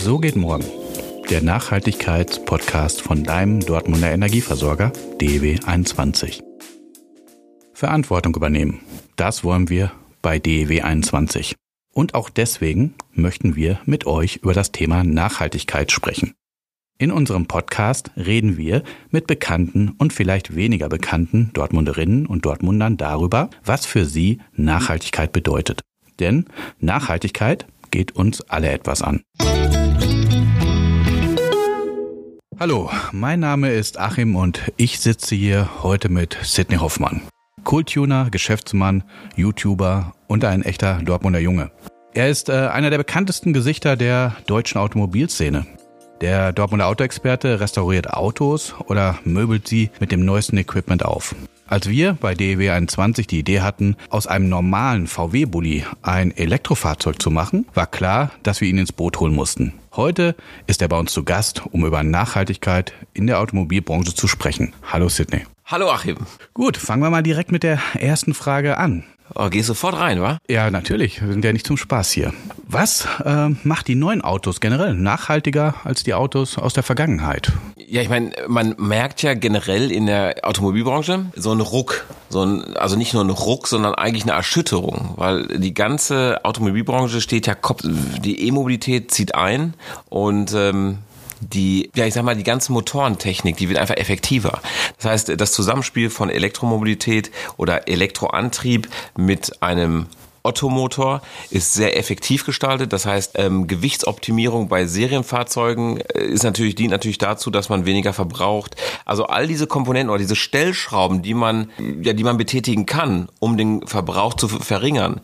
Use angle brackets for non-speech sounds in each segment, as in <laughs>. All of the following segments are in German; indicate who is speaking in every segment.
Speaker 1: So geht morgen. Der Nachhaltigkeitspodcast von deinem Dortmunder Energieversorger DEW21. Verantwortung übernehmen. Das wollen wir bei DEW21. Und auch deswegen möchten wir mit euch über das Thema Nachhaltigkeit sprechen. In unserem Podcast reden wir mit bekannten und vielleicht weniger bekannten Dortmunderinnen und Dortmundern darüber, was für sie Nachhaltigkeit bedeutet. Denn Nachhaltigkeit geht uns alle etwas an. Hallo, mein Name ist Achim und ich sitze hier heute mit Sidney Hoffmann. Kultuner, Geschäftsmann, YouTuber und ein echter Dortmunder Junge. Er ist äh, einer der bekanntesten Gesichter der deutschen Automobilszene. Der Dortmunder Autoexperte restauriert Autos oder möbelt sie mit dem neuesten Equipment auf. Als wir bei DEW 21 die Idee hatten, aus einem normalen VW-Bully ein Elektrofahrzeug zu machen, war klar, dass wir ihn ins Boot holen mussten. Heute ist er bei uns zu Gast, um über Nachhaltigkeit in der Automobilbranche zu sprechen. Hallo Sydney.
Speaker 2: Hallo Achim.
Speaker 1: Gut, fangen wir mal direkt mit der ersten Frage an.
Speaker 2: Oh, geh sofort rein, wa?
Speaker 1: Ja, natürlich. Wir sind ja nicht zum Spaß hier. Was äh, macht die neuen Autos generell nachhaltiger als die Autos aus der Vergangenheit?
Speaker 2: Ja, ich meine, man merkt ja generell in der Automobilbranche so einen Ruck. So ein, also nicht nur einen Ruck, sondern eigentlich eine Erschütterung. Weil die ganze Automobilbranche steht ja Kopf, die E-Mobilität zieht ein und ähm, die, ja, ich sag mal, die ganze Motorentechnik, die wird einfach effektiver. Das heißt, das Zusammenspiel von Elektromobilität oder Elektroantrieb mit einem Ottomotor ist sehr effektiv gestaltet. Das heißt, ähm, Gewichtsoptimierung bei Serienfahrzeugen äh, ist natürlich, dient natürlich dazu, dass man weniger verbraucht. Also all diese Komponenten oder diese Stellschrauben, die man, ja, die man betätigen kann, um den Verbrauch zu verringern,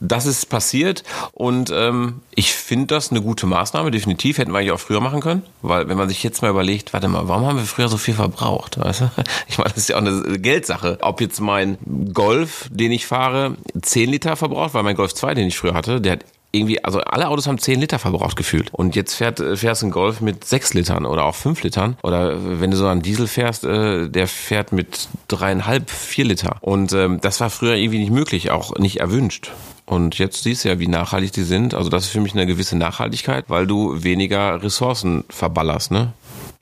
Speaker 2: das ist passiert und ähm, ich finde das eine gute Maßnahme, definitiv. Hätten wir eigentlich auch früher machen können, weil wenn man sich jetzt mal überlegt, warte mal, warum haben wir früher so viel verbraucht? Weißt du? <laughs> Ich meine, das ist ja auch eine Geldsache. Ob jetzt mein Golf, den ich fahre, 10 Liter verbraucht, weil mein Golf 2, den ich früher hatte, der hat irgendwie, also alle Autos haben 10 Liter verbraucht gefühlt. Und jetzt fährt, fährst ein Golf mit 6 Litern oder auch 5 Litern. Oder wenn du so einen Diesel fährst, äh, der fährt mit dreieinhalb, vier Liter. Und ähm, das war früher irgendwie nicht möglich, auch nicht erwünscht. Und jetzt siehst du ja, wie nachhaltig die sind. Also das ist für mich eine gewisse Nachhaltigkeit, weil du weniger Ressourcen verballerst, ne?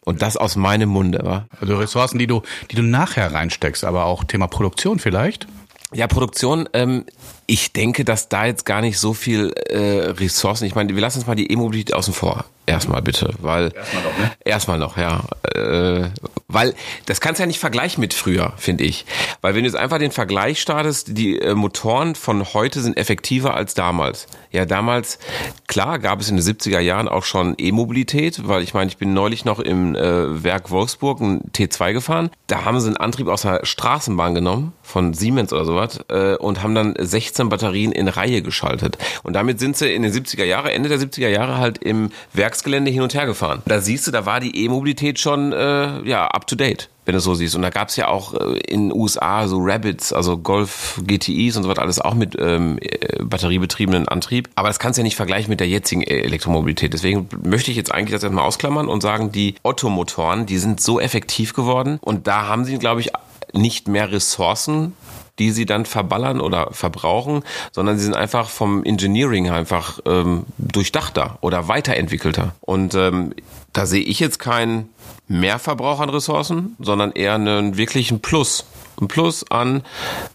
Speaker 2: Und das aus meinem Munde, wa?
Speaker 1: Also Ressourcen, die du, die du nachher reinsteckst, aber auch Thema Produktion vielleicht?
Speaker 2: Ja, Produktion, ähm, ich denke, dass da jetzt gar nicht so viel äh, Ressourcen, ich meine, wir lassen uns mal die E-Mobilität außen vor. Erstmal bitte, weil erstmal noch, ne? Erstmal noch, ja. Äh, weil das kannst du ja nicht vergleichen mit früher, finde ich. Weil wenn du jetzt einfach den Vergleich startest, die äh, Motoren von heute sind effektiver als damals. Ja, damals, klar, gab es in den 70er Jahren auch schon E-Mobilität, weil ich meine, ich bin neulich noch im äh, Werk Wolfsburg ein T2 gefahren. Da haben sie einen Antrieb aus der Straßenbahn genommen, von Siemens oder sowas, äh, und haben dann 16 Batterien in Reihe geschaltet. Und damit sind sie in den 70er Jahre, Ende der 70er Jahre halt im Werksgelände hin und her gefahren. Da siehst du, da war die E-Mobilität schon äh, ja up to date wenn du so siehst. Und da gab es ja auch äh, in den USA so Rabbits, also Golf GTIs und so weiter, alles auch mit ähm, äh, batteriebetriebenen Antrieb. Aber das kannst du ja nicht vergleichen mit der jetzigen äh, Elektromobilität. Deswegen möchte ich jetzt eigentlich das erstmal ausklammern und sagen, die Ottomotoren, die sind so effektiv geworden und da haben sie, glaube ich, nicht mehr Ressourcen die sie dann verballern oder verbrauchen, sondern sie sind einfach vom Engineering einfach ähm, durchdachter oder weiterentwickelter. Und ähm, da sehe ich jetzt keinen Mehrverbrauch an Ressourcen, sondern eher einen wirklichen Plus. Ein Plus an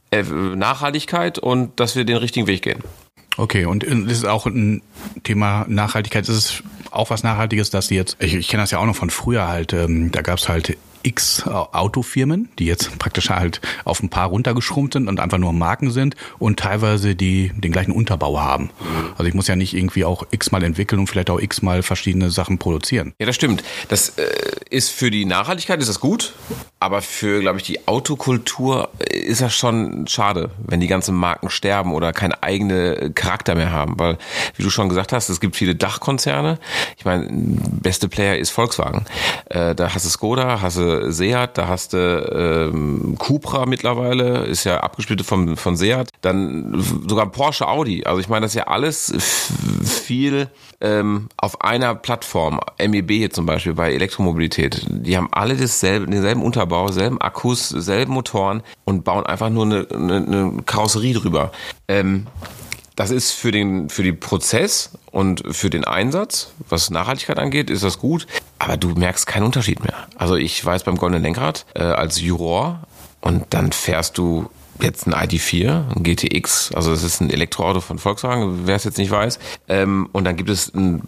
Speaker 2: äh, Nachhaltigkeit und dass wir den richtigen Weg gehen.
Speaker 1: Okay, und das ist auch ein Thema Nachhaltigkeit. Das ist auch was Nachhaltiges, dass die jetzt, ich, ich kenne das ja auch noch von früher halt, ähm, da gab es halt x Autofirmen, die jetzt praktisch halt auf ein paar runtergeschrumpft sind und einfach nur Marken sind und teilweise die den gleichen Unterbau haben. Also ich muss ja nicht irgendwie auch x-mal entwickeln und vielleicht auch x-mal verschiedene Sachen produzieren.
Speaker 2: Ja, das stimmt. Das äh, ist für die Nachhaltigkeit ist das gut, aber für, glaube ich, die Autokultur ist das schon schade, wenn die ganzen Marken sterben oder keinen eigenen Charakter mehr haben. Weil, wie du schon gesagt hast, es gibt viele Dachkonzerne. Ich meine, beste Player ist Volkswagen. Äh, da hast du Skoda, hast du Seat, da hast du ähm, Cupra mittlerweile, ist ja abgesplittet von, von Seat, dann sogar Porsche, Audi. Also ich meine, das ist ja alles viel ähm, auf einer Plattform, MEB hier zum Beispiel bei Elektromobilität. Die haben alle dasselbe, denselben Unterbau, selben Akkus, selben Motoren und bauen einfach nur eine, eine, eine Karosserie drüber. Ähm, Das ist für den, für den Prozess und für den Einsatz, was Nachhaltigkeit angeht, ist das gut. Aber du merkst keinen Unterschied mehr. Also ich weiß beim Goldenen Lenkrad äh, als Juror und dann fährst du jetzt ein ID4, ein GTX, also es ist ein Elektroauto von Volkswagen, wer es jetzt nicht weiß. Ähm, und dann gibt es ein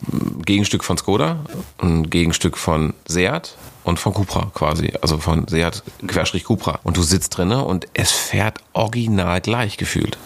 Speaker 2: Gegenstück von Skoda, ein Gegenstück von Seat und von Cupra quasi, also von Seat Querstrich Cupra. Und du sitzt drinne und es fährt original gleich gefühlt.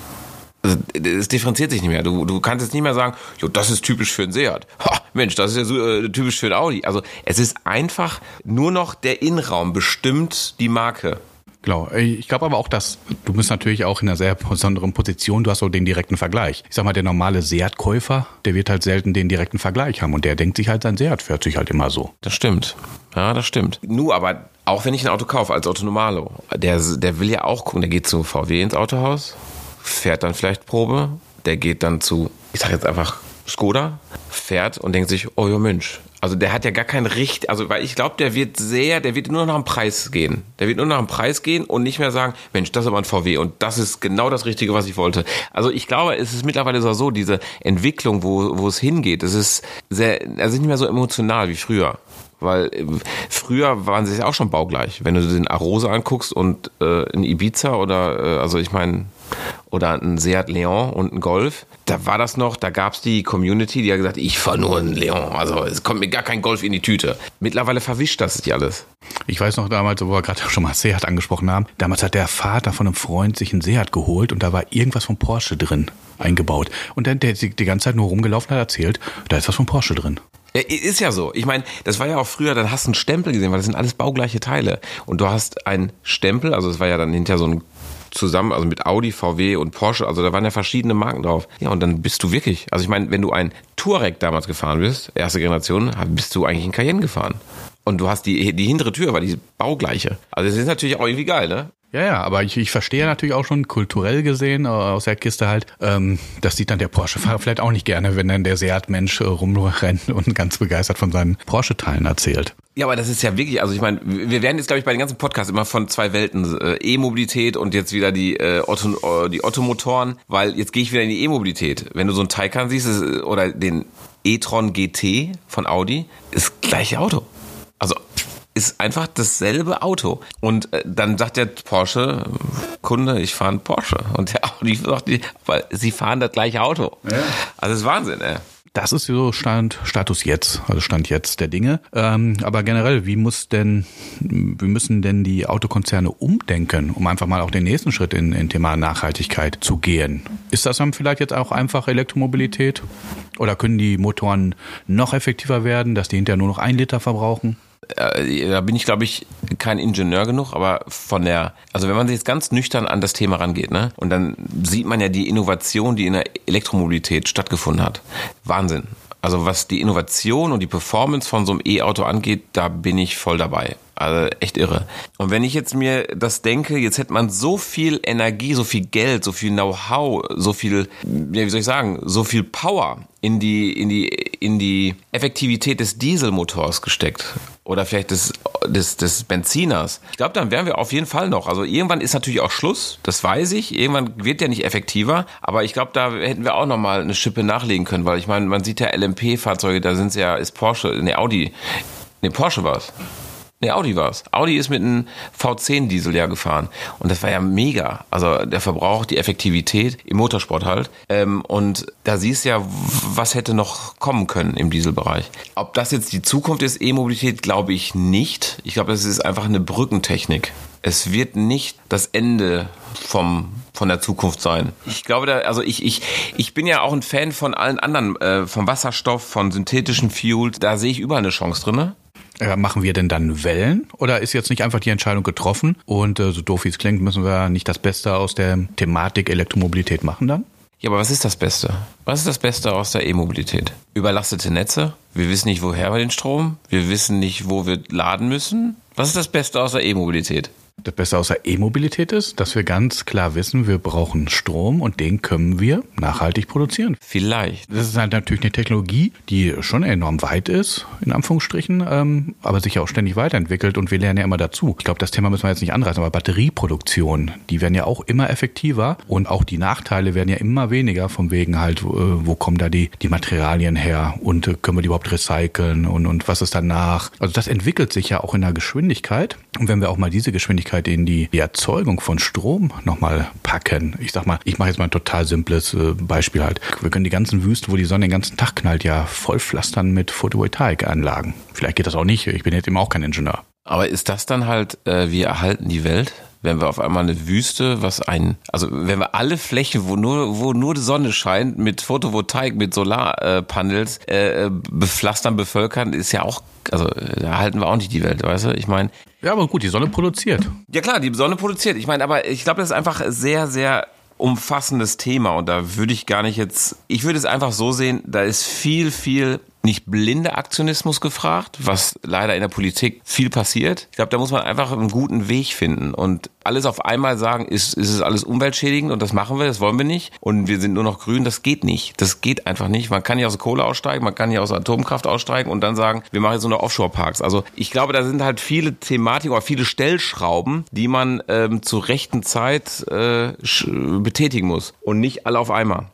Speaker 2: Also, es differenziert sich nicht mehr. Du, du kannst jetzt nicht mehr sagen, jo, das ist typisch für ein Seat. Ha, Mensch, das ist ja so, äh, typisch für ein Audi. Also es ist einfach nur noch der Innenraum bestimmt die Marke.
Speaker 1: Genau. Ich glaube aber auch, dass du bist natürlich auch in einer sehr besonderen Position. Du hast so den direkten Vergleich. Ich sag mal, der normale Seat-Käufer, der wird halt selten den direkten Vergleich haben und der denkt sich halt, sein Seat fährt sich halt immer so.
Speaker 2: Das stimmt. Ja, das stimmt. Nur aber auch wenn ich ein Auto kaufe als Autonomalo, der, der will ja auch gucken, der geht zu VW ins Autohaus, fährt dann vielleicht Probe, der geht dann zu, ich sag jetzt einfach Skoda, fährt und denkt sich, oh ja Mensch, also der hat ja gar kein Recht, also weil ich glaube, der wird sehr, der wird nur nach dem Preis gehen. Der wird nur nach dem Preis gehen und nicht mehr sagen, Mensch, das ist aber ein VW und das ist genau das Richtige, was ich wollte. Also ich glaube, es ist mittlerweile so, diese Entwicklung, wo, wo es hingeht, es ist sehr, also nicht mehr so emotional wie früher. Weil äh, früher waren sie ja auch schon baugleich. Wenn du den Arose anguckst und äh, ein Ibiza oder, äh, also ich meine, oder ein Seat Leon und ein Golf. Da war das noch, da gab es die Community, die hat gesagt, ich fahre nur ein Leon. Also es kommt mir gar kein Golf in die Tüte. Mittlerweile verwischt das sich alles.
Speaker 1: Ich weiß noch damals, wo wir gerade <laughs> schon mal Seat angesprochen haben, damals hat der Vater von einem Freund sich einen Seat geholt und da war irgendwas von Porsche drin eingebaut. Und dann der die ganze Zeit nur rumgelaufen hat erzählt, da ist was von Porsche drin.
Speaker 2: Ja, ist ja so. Ich meine, das war ja auch früher, dann hast du einen Stempel gesehen, weil das sind alles baugleiche Teile. Und du hast einen Stempel, also es war ja dann hinterher so ein zusammen, also mit Audi, VW und Porsche, also da waren ja verschiedene Marken drauf. Ja, und dann bist du wirklich, also ich meine, wenn du ein Touareg damals gefahren bist, erste Generation, bist du eigentlich in Cayenne gefahren. Und du hast die, die hintere Tür, war die baugleiche. Also das ist natürlich auch irgendwie geil, ne?
Speaker 1: Ja, ja, aber ich, ich verstehe natürlich auch schon kulturell gesehen äh, aus der Kiste halt, ähm, das sieht dann der Porsche-Fahrer vielleicht auch nicht gerne, wenn dann der Seat-Mensch äh, rumrennt und ganz begeistert von seinen Porsche-Teilen erzählt.
Speaker 2: Ja, aber das ist ja wirklich, also ich meine, wir werden jetzt, glaube ich, bei den ganzen Podcasts immer von zwei Welten, äh, E-Mobilität und jetzt wieder die, äh, Otto, äh, die Ottomotoren, weil jetzt gehe ich wieder in die E-Mobilität. Wenn du so einen Taycan siehst ist, oder den e-tron GT von Audi, ist gleiche Auto. Also ist einfach dasselbe Auto. Und äh, dann sagt der Porsche, Kunde, ich fahre einen Porsche. Und der Audi <laughs> sagt, weil sie fahren das gleiche Auto. Ja. Also das ist Wahnsinn, ey.
Speaker 1: Das ist so Stand, Status jetzt, also Stand jetzt der Dinge. Ähm, aber generell, wie muss denn, wie müssen denn die Autokonzerne umdenken, um einfach mal auch den nächsten Schritt in, in Thema Nachhaltigkeit zu gehen? Ist das dann vielleicht jetzt auch einfach Elektromobilität? Oder können die Motoren noch effektiver werden, dass die hinterher nur noch ein Liter verbrauchen?
Speaker 2: Äh, da bin ich, glaube ich, kein Ingenieur genug, aber von der, also wenn man sich jetzt ganz nüchtern an das Thema rangeht, ne, und dann sieht man ja die Innovation, die in der Elektromobilität stattgefunden hat. Wahnsinn. Also was die Innovation und die Performance von so einem E-Auto angeht, da bin ich voll dabei. Also echt irre. Und wenn ich jetzt mir das denke, jetzt hätte man so viel Energie, so viel Geld, so viel Know-how, so viel, ja, wie soll ich sagen, so viel Power in die, in die, in die Effektivität des Dieselmotors gesteckt. Oder vielleicht des, des, des Benziners. Ich glaube, dann wären wir auf jeden Fall noch. Also irgendwann ist natürlich auch Schluss, das weiß ich. Irgendwann wird der nicht effektiver. Aber ich glaube, da hätten wir auch noch mal eine Schippe nachlegen können, weil ich meine, man sieht ja LMP-Fahrzeuge, da sind ja, ist Porsche, ne Audi, ne Porsche war's. Nee, Audi war's. Audi ist mit einem V10-Diesel ja gefahren. Und das war ja mega. Also der Verbrauch, die Effektivität im Motorsport halt. Ähm, und da siehst du ja, was hätte noch kommen können im Dieselbereich. Ob das jetzt die Zukunft ist, E-Mobilität, glaube ich nicht. Ich glaube, das ist einfach eine Brückentechnik. Es wird nicht das Ende vom von der Zukunft sein. Ich glaube, da, also ich, ich, ich bin ja auch ein Fan von allen anderen, äh, vom Wasserstoff, von synthetischen Fuels. Da sehe ich überall eine Chance drinne.
Speaker 1: Äh, machen wir denn dann Wellen oder ist jetzt nicht einfach die Entscheidung getroffen und äh, so doof wie es klingt, müssen wir nicht das Beste aus der Thematik Elektromobilität machen dann?
Speaker 2: Ja, aber was ist das Beste? Was ist das Beste aus der E-Mobilität? Überlastete Netze? Wir wissen nicht, woher wir den Strom? Wir wissen nicht, wo wir laden müssen? Was ist das Beste aus der E-Mobilität?
Speaker 1: Das Beste außer E-Mobilität ist, dass wir ganz klar wissen, wir brauchen Strom und den können wir nachhaltig produzieren.
Speaker 2: Vielleicht.
Speaker 1: Das ist halt natürlich eine Technologie, die schon enorm weit ist, in Anführungsstrichen, ähm, aber sich ja auch ständig weiterentwickelt und wir lernen ja immer dazu. Ich glaube, das Thema müssen wir jetzt nicht anreißen, aber Batterieproduktion, die werden ja auch immer effektiver und auch die Nachteile werden ja immer weniger, vom wegen halt, wo, wo kommen da die, die Materialien her und äh, können wir die überhaupt recyceln und, und was ist danach? Also das entwickelt sich ja auch in der Geschwindigkeit und wenn wir auch mal diese Geschwindigkeit in die, die Erzeugung von Strom nochmal packen, ich sag mal, ich mache jetzt mal ein total simples äh, Beispiel halt. Wir können die ganzen Wüsten, wo die Sonne den ganzen Tag knallt, ja voll pflastern mit Photovoltaikanlagen. Vielleicht geht das auch nicht, ich bin jetzt eben auch kein Ingenieur.
Speaker 2: Aber ist das dann halt, äh, wir erhalten die Welt? Wenn wir auf einmal eine Wüste, was ein, also wenn wir alle Flächen, wo nur, wo nur die Sonne scheint, mit Photovoltaik, mit Solarpanels äh, bepflastern, bevölkern, ist ja auch, also da erhalten wir auch nicht die Welt, weißt du? Ich meine.
Speaker 1: Ja, aber gut, die Sonne produziert.
Speaker 2: Ja klar, die Sonne produziert. Ich meine, aber ich glaube, das ist einfach sehr, sehr umfassendes Thema und da würde ich gar nicht jetzt, ich würde es einfach so sehen, da ist viel, viel nicht blinde Aktionismus gefragt, was leider in der Politik viel passiert. Ich glaube, da muss man einfach einen guten Weg finden und alles auf einmal sagen, ist, ist es alles umweltschädigend und das machen wir, das wollen wir nicht und wir sind nur noch grün, das geht nicht. Das geht einfach nicht. Man kann nicht aus der Kohle aussteigen, man kann nicht aus der Atomkraft aussteigen und dann sagen, wir machen jetzt nur noch Offshore-Parks. Also ich glaube, da sind halt viele Thematiken oder viele Stellschrauben, die man ähm, zur rechten Zeit äh, betätigen muss und nicht alle auf einmal.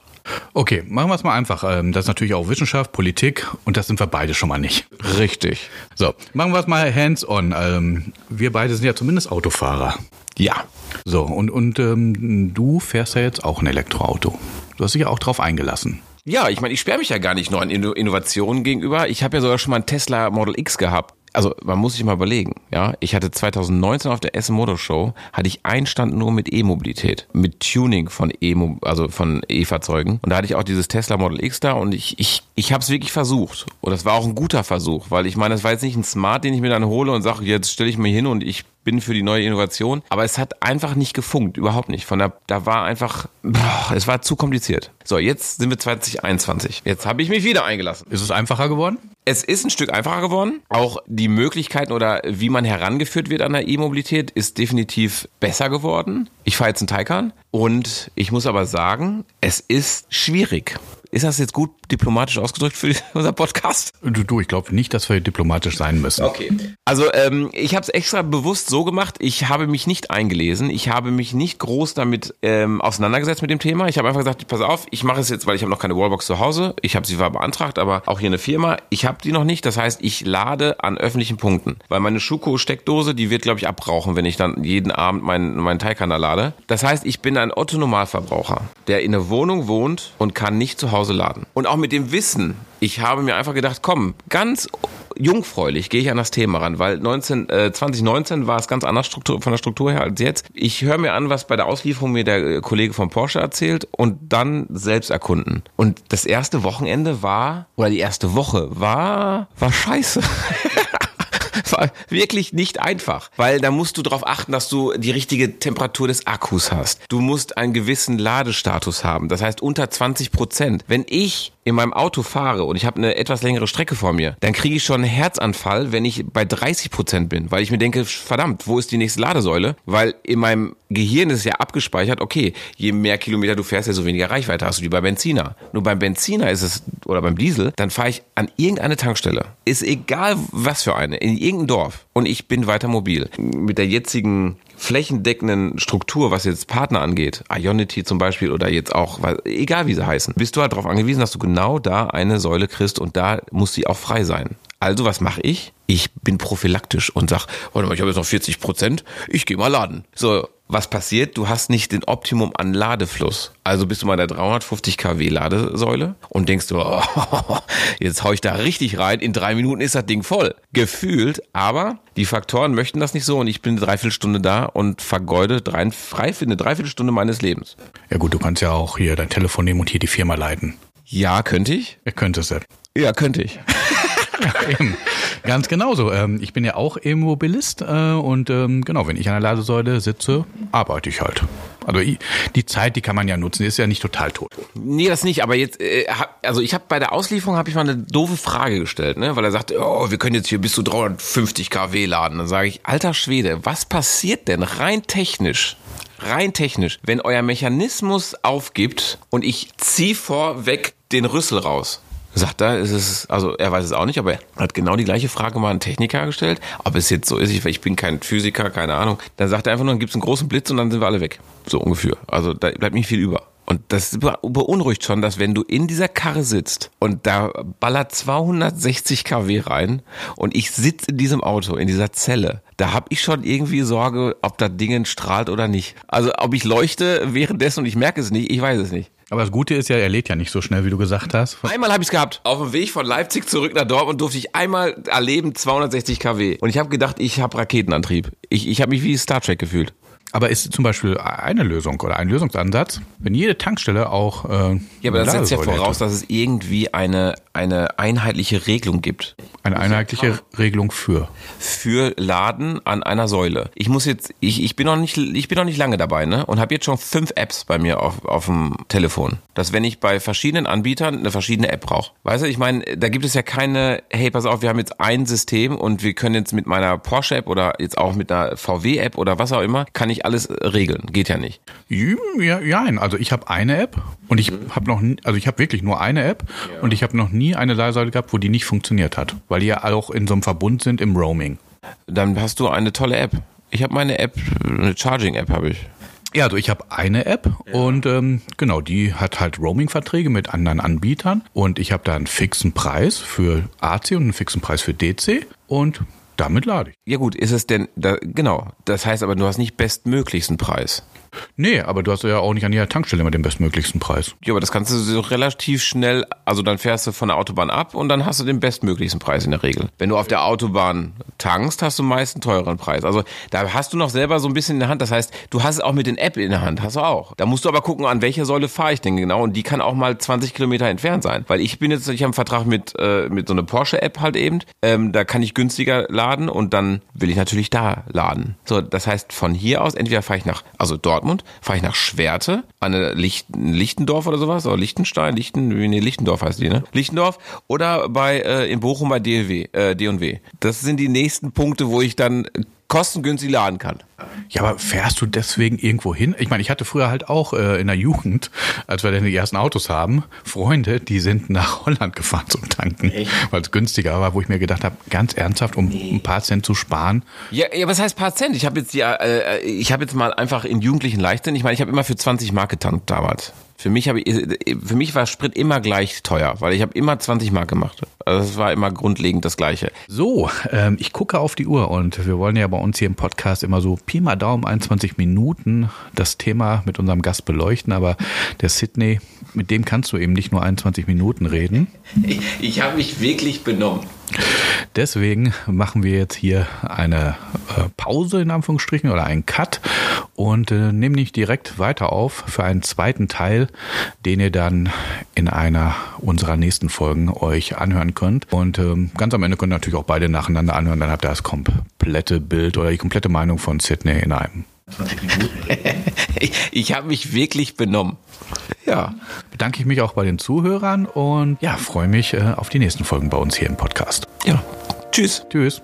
Speaker 1: Okay, machen wir es mal einfach. Ähm, das ist natürlich auch Wissenschaft, Politik und das sind wir beide schon mal nicht.
Speaker 2: Richtig.
Speaker 1: So, machen wir es mal hands-on. Ähm, wir beide sind ja zumindest Autofahrer.
Speaker 2: Ja.
Speaker 1: So, und, und ähm, du fährst ja jetzt auch ein Elektroauto. Du hast dich ja auch drauf eingelassen.
Speaker 2: Ja, ich meine, ich sperre mich ja gar nicht nur an Innovationen gegenüber. Ich habe ja sogar schon mal ein Tesla Model X gehabt also man muss sich mal überlegen, ja, ich hatte 2019 auf der Essen Motor Show hatte ich einen Stand nur mit E-Mobilität, mit Tuning von E, also von E-Fahrzeugen und da hatte ich auch dieses Tesla Model X da und ich ich ich habe es wirklich versucht und das war auch ein guter Versuch, weil ich meine, das war jetzt nicht ein Smart, den ich mir dann hole und sage, jetzt stelle ich mir hin und ich bin für die neue Innovation, aber es hat einfach nicht gefunkt, überhaupt nicht. Von der, da war einfach, boah, es war zu kompliziert. So, jetzt sind wir 2021. Jetzt habe ich mich wieder eingelassen.
Speaker 1: Ist es einfacher geworden?
Speaker 2: Es ist ein Stück einfacher geworden. Auch die Möglichkeiten oder wie man herangeführt wird an der E-Mobilität ist definitiv besser geworden. Ich fahre jetzt einen Taycan und ich muss aber sagen, es ist schwierig. Ist das jetzt gut diplomatisch ausgedrückt für <laughs> unser Podcast?
Speaker 1: Du, du ich glaube nicht, dass wir diplomatisch sein müssen.
Speaker 2: Okay. Also ähm, ich habe es extra bewusst so gemacht, ich habe mich nicht eingelesen, ich habe mich nicht groß damit ähm, auseinandergesetzt mit dem Thema. Ich habe einfach gesagt, pass auf, ich mache es jetzt, weil ich habe noch keine Wallbox zu Hause. Ich habe sie zwar beantragt, aber auch hier eine Firma. Ich habe die noch nicht. Das heißt, ich lade an öffentlichen Punkten. Weil meine Schuko-Steckdose, die wird, glaube ich, abrauchen, wenn ich dann jeden Abend meinen mein Taycan lade. Das heißt, ich bin ein Otto-Normalverbraucher, der in einer Wohnung wohnt und kann nicht zu Hause laden. Und auch mit dem Wissen, ich habe mir einfach gedacht, komm, ganz jungfräulich gehe ich an das Thema ran, weil 19, äh, 2019 war es ganz anders Struktur, von der Struktur her als jetzt. Ich höre mir an, was bei der Auslieferung mir der äh, Kollege von Porsche erzählt und dann selbst erkunden. Und das erste Wochenende war, oder die erste Woche war, war scheiße. <laughs> war <laughs> wirklich nicht einfach, weil da musst du darauf achten, dass du die richtige Temperatur des Akkus hast. Du musst einen gewissen Ladestatus haben, das heißt unter 20 Prozent. Wenn ich in meinem Auto fahre und ich habe eine etwas längere Strecke vor mir, dann kriege ich schon einen Herzanfall, wenn ich bei 30 Prozent bin, weil ich mir denke, verdammt, wo ist die nächste Ladesäule? Weil in meinem Gehirn ist ja abgespeichert, okay, je mehr Kilometer du fährst, desto weniger Reichweite hast du wie bei Benziner. Nur beim Benziner ist es, oder beim Diesel, dann fahre ich an irgendeine Tankstelle. Ist egal was für eine, in irgendein Dorf und ich bin weiter mobil. Mit der jetzigen flächendeckenden Struktur, was jetzt Partner angeht, Ionity zum Beispiel oder jetzt auch, egal wie sie heißen, bist du halt darauf angewiesen, dass du genau da eine Säule kriegst und da muss sie auch frei sein. Also was mache ich? Ich bin prophylaktisch und sag, warte mal, ich habe jetzt noch 40 Prozent, ich gehe mal laden. So, was passiert? Du hast nicht den Optimum an Ladefluss. Also bist du mal der 350 kW Ladesäule und denkst du, oh, <laughs> jetzt hau ich da richtig rein, in drei Minuten ist das Ding voll. Gefühlt, aber die Faktoren möchten das nicht so und ich bin eine Dreiviertelstunde da und vergeude drei, frei für eine Dreiviertelstunde meines Lebens.
Speaker 1: Ja gut, du kannst ja auch hier dein Telefon nehmen und hier die Firma leiten.
Speaker 2: Ja, könnte ich?
Speaker 1: Ja, könntest du.
Speaker 2: Ja, könnte ich. <laughs> <laughs>
Speaker 1: Eben. Ganz genauso. Ähm, ich bin ja auch Immobilist äh, und ähm, genau, wenn ich an der Ladesäule sitze, arbeite ich halt. Also die Zeit, die kann man ja nutzen, ist ja nicht total tot.
Speaker 2: Nee, das nicht, aber jetzt, äh, also ich habe bei der Auslieferung habe ich mal eine doofe Frage gestellt, ne? weil er sagte, oh, wir können jetzt hier bis zu 350 kW laden. Dann sage ich, alter Schwede, was passiert denn rein technisch? Rein technisch, wenn euer Mechanismus aufgibt und ich ziehe vorweg den Rüssel raus sagt er, ist es, also er weiß es auch nicht, aber er hat genau die gleiche Frage mal einen Techniker gestellt, ob es jetzt so ist, ich, ich bin kein Physiker, keine Ahnung. Dann sagt er einfach nur, dann gibt es einen großen Blitz und dann sind wir alle weg. So ungefähr. Also da bleibt nicht viel über. Und das beunruhigt schon, dass wenn du in dieser Karre sitzt und da ballert 260 kW rein und ich sitze in diesem Auto, in dieser Zelle, da habe ich schon irgendwie Sorge, ob das Ding strahlt oder nicht. Also ob ich leuchte währenddessen und ich merke es nicht, ich weiß es nicht.
Speaker 1: Aber das Gute ist ja, er lädt ja nicht so schnell, wie du gesagt hast.
Speaker 2: Einmal habe ich es gehabt. Auf dem Weg von Leipzig zurück nach Dortmund durfte ich einmal erleben 260 kW. Und ich habe gedacht, ich habe Raketenantrieb. Ich, ich habe mich wie Star Trek gefühlt.
Speaker 1: Aber ist zum Beispiel eine Lösung oder ein Lösungsansatz, wenn jede Tankstelle auch. Äh,
Speaker 2: ja, aber das setzt ja voraus, hätte. dass es irgendwie eine, eine einheitliche Regelung gibt.
Speaker 1: Eine einheitliche Regelung für?
Speaker 2: Für Laden an einer Säule. Ich muss jetzt, ich, ich bin noch nicht, ich bin noch nicht lange dabei, ne? Und habe jetzt schon fünf Apps bei mir auf, auf dem Telefon. Dass wenn ich bei verschiedenen Anbietern eine verschiedene App brauche. Weißt du, ich meine, da gibt es ja keine, hey, pass auf, wir haben jetzt ein System und wir können jetzt mit meiner Porsche-App oder jetzt auch mit einer VW-App oder was auch immer, kann ich alles regeln. Geht ja nicht.
Speaker 1: Ja, ja also ich habe eine App und ich mhm. habe noch, also ich habe wirklich nur eine App ja. und ich habe noch nie eine Leihsäule gehabt, wo die nicht funktioniert hat, weil die ja auch in so einem Verbund sind im Roaming.
Speaker 2: Dann hast du eine tolle App. Ich habe meine App, eine Charging-App habe ich.
Speaker 1: Ja, also ich habe eine App ja. und ähm, genau, die hat halt Roaming-Verträge mit anderen Anbietern und ich habe da einen fixen Preis für AC und einen fixen Preis für DC und damit lade ich.
Speaker 2: Ja gut, ist es denn, da, genau, das heißt aber, du hast nicht bestmöglichsten Preis.
Speaker 1: Nee, aber du hast ja auch nicht an jeder Tankstelle immer den bestmöglichsten Preis.
Speaker 2: Ja, aber das kannst du so relativ schnell, also dann fährst du von der Autobahn ab und dann hast du den bestmöglichsten Preis in der Regel. Wenn du auf der Autobahn tankst, hast du meist einen teureren Preis. Also da hast du noch selber so ein bisschen in der Hand. Das heißt, du hast es auch mit den App in der Hand, hast du auch. Da musst du aber gucken, an welcher Säule fahre ich denn genau und die kann auch mal 20 Kilometer entfernt sein. Weil ich bin jetzt, ich habe einen Vertrag mit, äh, mit so einer Porsche-App halt eben. Ähm, da kann ich günstiger laden und dann will ich natürlich da laden. So, das heißt, von hier aus, entweder fahre ich nach, also Dortmund, fahre ich nach Schwerte, an Licht, Lichtendorf oder sowas, oder Lichtenstein, Lichten, nee, Lichtendorf heißt die, ne? Lichtendorf oder bei äh, in Bochum bei DLW, äh, D&W. Das sind die nächsten Punkte, wo ich dann kostengünstig laden kann.
Speaker 1: Ja, aber fährst du deswegen irgendwo hin? Ich meine, ich hatte früher halt auch äh, in der Jugend, als wir dann die ersten Autos haben, Freunde, die sind nach Holland gefahren zum Tanken, weil es günstiger war, wo ich mir gedacht habe, ganz ernsthaft, um nee. ein paar Cent zu sparen.
Speaker 2: Ja, ja was heißt paar Cent? Ich habe jetzt ja, äh, ich habe jetzt mal einfach in Jugendlichen Leichtsinn. Ich meine, ich habe immer für 20 Mark getankt damals. Für mich, habe ich, für mich war Sprit immer gleich teuer, weil ich habe immer 20 Mark gemacht. Also es war immer grundlegend das Gleiche.
Speaker 1: So, ähm, ich gucke auf die Uhr und wir wollen ja bei uns hier im Podcast immer so Pi mal Daumen 21 Minuten das Thema mit unserem Gast beleuchten, aber der Sydney, mit dem kannst du eben nicht nur 21 Minuten reden.
Speaker 2: Ich, ich habe mich wirklich benommen.
Speaker 1: Deswegen machen wir jetzt hier eine äh, Pause in Anführungsstrichen oder einen Cut und äh, nehmen nicht direkt weiter auf für einen zweiten Teil, den ihr dann in einer unserer nächsten Folgen euch anhören könnt. Und ähm, ganz am Ende könnt ihr natürlich auch beide nacheinander anhören, dann habt ihr das komplette Bild oder die komplette Meinung von Sydney in einem. 20 Minuten.
Speaker 2: ich <laughs> ich habe mich wirklich benommen.
Speaker 1: Ja. Bedanke ich mich auch bei den Zuhörern und ja, freue mich äh, auf die nächsten Folgen bei uns hier im Podcast.
Speaker 2: Ja. Tschüss.
Speaker 1: Tschüss.